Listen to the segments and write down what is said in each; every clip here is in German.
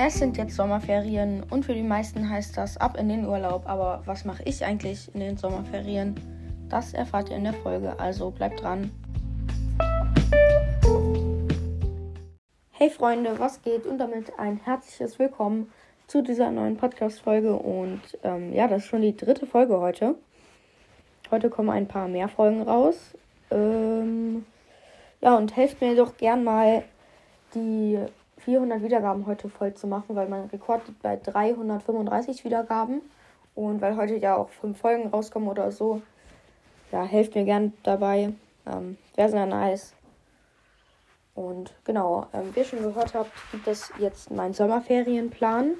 Es sind jetzt Sommerferien und für die meisten heißt das ab in den Urlaub. Aber was mache ich eigentlich in den Sommerferien? Das erfahrt ihr in der Folge, also bleibt dran. Hey Freunde, was geht? Und damit ein herzliches Willkommen zu dieser neuen Podcast-Folge. Und ähm, ja, das ist schon die dritte Folge heute. Heute kommen ein paar mehr Folgen raus. Ähm, ja, und helft mir doch gern mal die 400 Wiedergaben heute voll zu machen, weil mein Rekord liegt bei 335 Wiedergaben. Und weil heute ja auch fünf Folgen rauskommen oder so, ja, helft mir gern dabei. Ähm, Wäre sehr nice. Und genau, ähm, wie ihr schon gehört habt, gibt es jetzt meinen Sommerferienplan.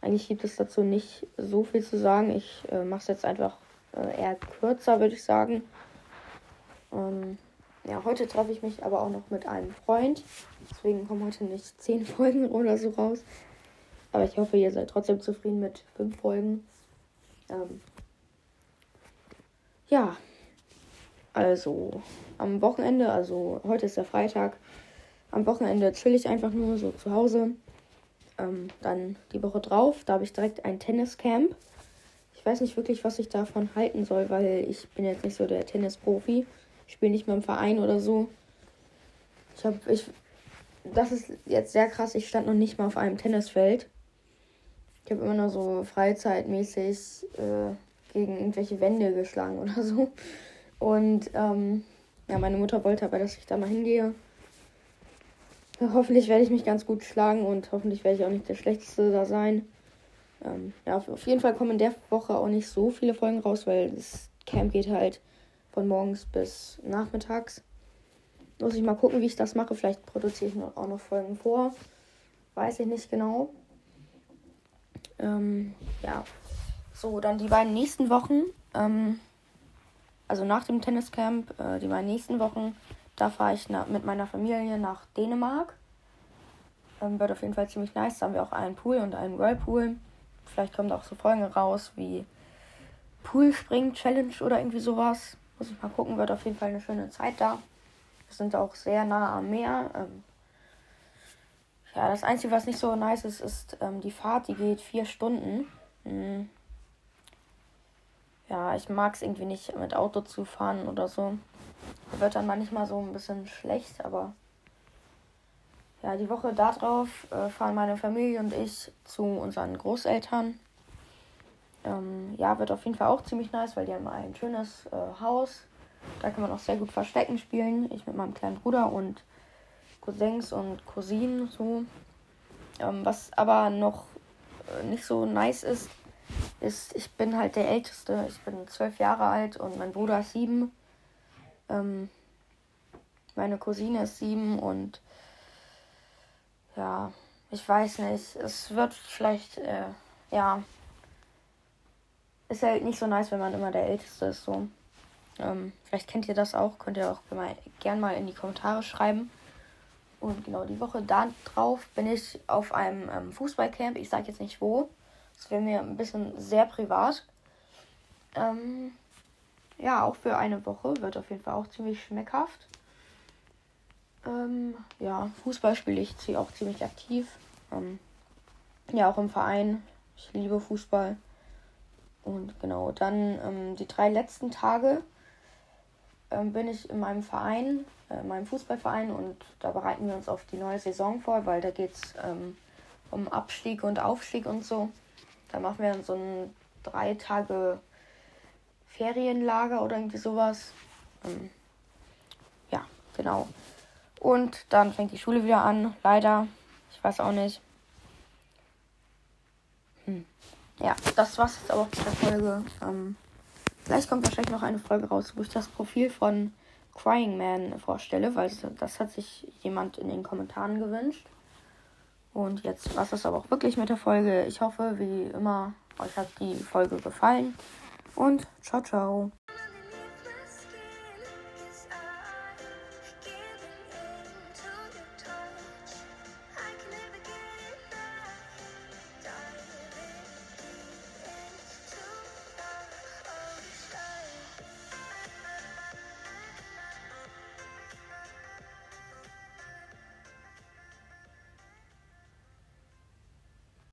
Eigentlich gibt es dazu nicht so viel zu sagen. Ich äh, mache es jetzt einfach äh, eher kürzer, würde ich sagen. Ähm, ja, heute treffe ich mich aber auch noch mit einem Freund. Deswegen kommen heute nicht zehn Folgen oder so raus. Aber ich hoffe, ihr seid trotzdem zufrieden mit fünf Folgen. Ähm, ja, also am Wochenende, also heute ist der Freitag. Am Wochenende chill ich einfach nur so zu Hause. Ähm, dann die Woche drauf, da habe ich direkt ein Tenniscamp. Ich weiß nicht wirklich, was ich davon halten soll, weil ich bin jetzt nicht so der Tennisprofi. Ich spiele nicht mal im Verein oder so. Ich habe, ich, das ist jetzt sehr krass. Ich stand noch nicht mal auf einem Tennisfeld. Ich habe immer nur so freizeitmäßig äh, gegen irgendwelche Wände geschlagen oder so. Und ähm, ja, meine Mutter wollte aber, dass ich da mal hingehe. Hoffentlich werde ich mich ganz gut schlagen und hoffentlich werde ich auch nicht der Schlechteste da sein. Ähm, ja, auf jeden Fall kommen in der Woche auch nicht so viele Folgen raus, weil das Camp geht halt von morgens bis nachmittags. Muss ich mal gucken, wie ich das mache. Vielleicht produziere ich auch noch Folgen vor. Weiß ich nicht genau. Ähm, ja. So, dann die beiden nächsten Wochen. Ähm, also nach dem Tenniscamp, äh, die beiden nächsten Wochen, da fahre ich mit meiner Familie nach Dänemark. Ähm, wird auf jeden Fall ziemlich nice. Da haben wir auch einen Pool und einen Whirlpool. Vielleicht kommen da auch so Folgen raus wie Poolspring Challenge oder irgendwie sowas. Muss ich mal gucken, wird auf jeden Fall eine schöne Zeit da. Wir sind auch sehr nah am Meer. Ähm, ja, das Einzige, was nicht so nice ist, ist ähm, die Fahrt, die geht vier Stunden. Mhm. Ja, ich mag es irgendwie nicht, mit Auto zu fahren oder so. Wird dann manchmal so ein bisschen schlecht, aber ja, die Woche darauf äh, fahren meine Familie und ich zu unseren Großeltern. Ähm, ja, wird auf jeden Fall auch ziemlich nice, weil die haben ein schönes äh, Haus. Da kann man auch sehr gut Verstecken spielen. Ich mit meinem kleinen Bruder und Cousins und Cousinen so. Ähm, was aber noch äh, nicht so nice ist, ist, ich bin halt der Älteste. Ich bin zwölf Jahre alt und mein Bruder ist sieben. Ähm, meine Cousine ist sieben und ja, ich weiß nicht. Es wird vielleicht, äh, ja, ist halt nicht so nice, wenn man immer der Älteste ist. So. Ähm, vielleicht kennt ihr das auch, könnt ihr auch mal, gern mal in die Kommentare schreiben. Und genau die Woche da drauf bin ich auf einem ähm, Fußballcamp. Ich sage jetzt nicht wo. Das wäre mir ein bisschen sehr privat. Ähm, ja, auch für eine Woche wird auf jeden Fall auch ziemlich schmeckhaft. Ähm, ja, Fußball spiele ich auch ziemlich aktiv. Ähm, ja, auch im Verein. Ich liebe Fußball. Und genau, dann ähm, die drei letzten Tage ähm, bin ich in meinem Verein, äh, in meinem Fußballverein und da bereiten wir uns auf die neue Saison vor, weil da geht es ähm, um Abstieg und Aufstieg und so. Da machen wir so ein drei Tage Ferienlager oder irgendwie sowas. Ähm, ja, genau. Und dann fängt die Schule wieder an, leider. Ich weiß auch nicht. Hm. Ja, das war's jetzt aber mit der Folge. Ähm, gleich kommt wahrscheinlich noch eine Folge raus, wo ich das Profil von Crying Man vorstelle, weil das hat sich jemand in den Kommentaren gewünscht. Und jetzt war es aber auch wirklich mit der Folge. Ich hoffe, wie immer, euch hat die Folge gefallen. Und ciao, ciao.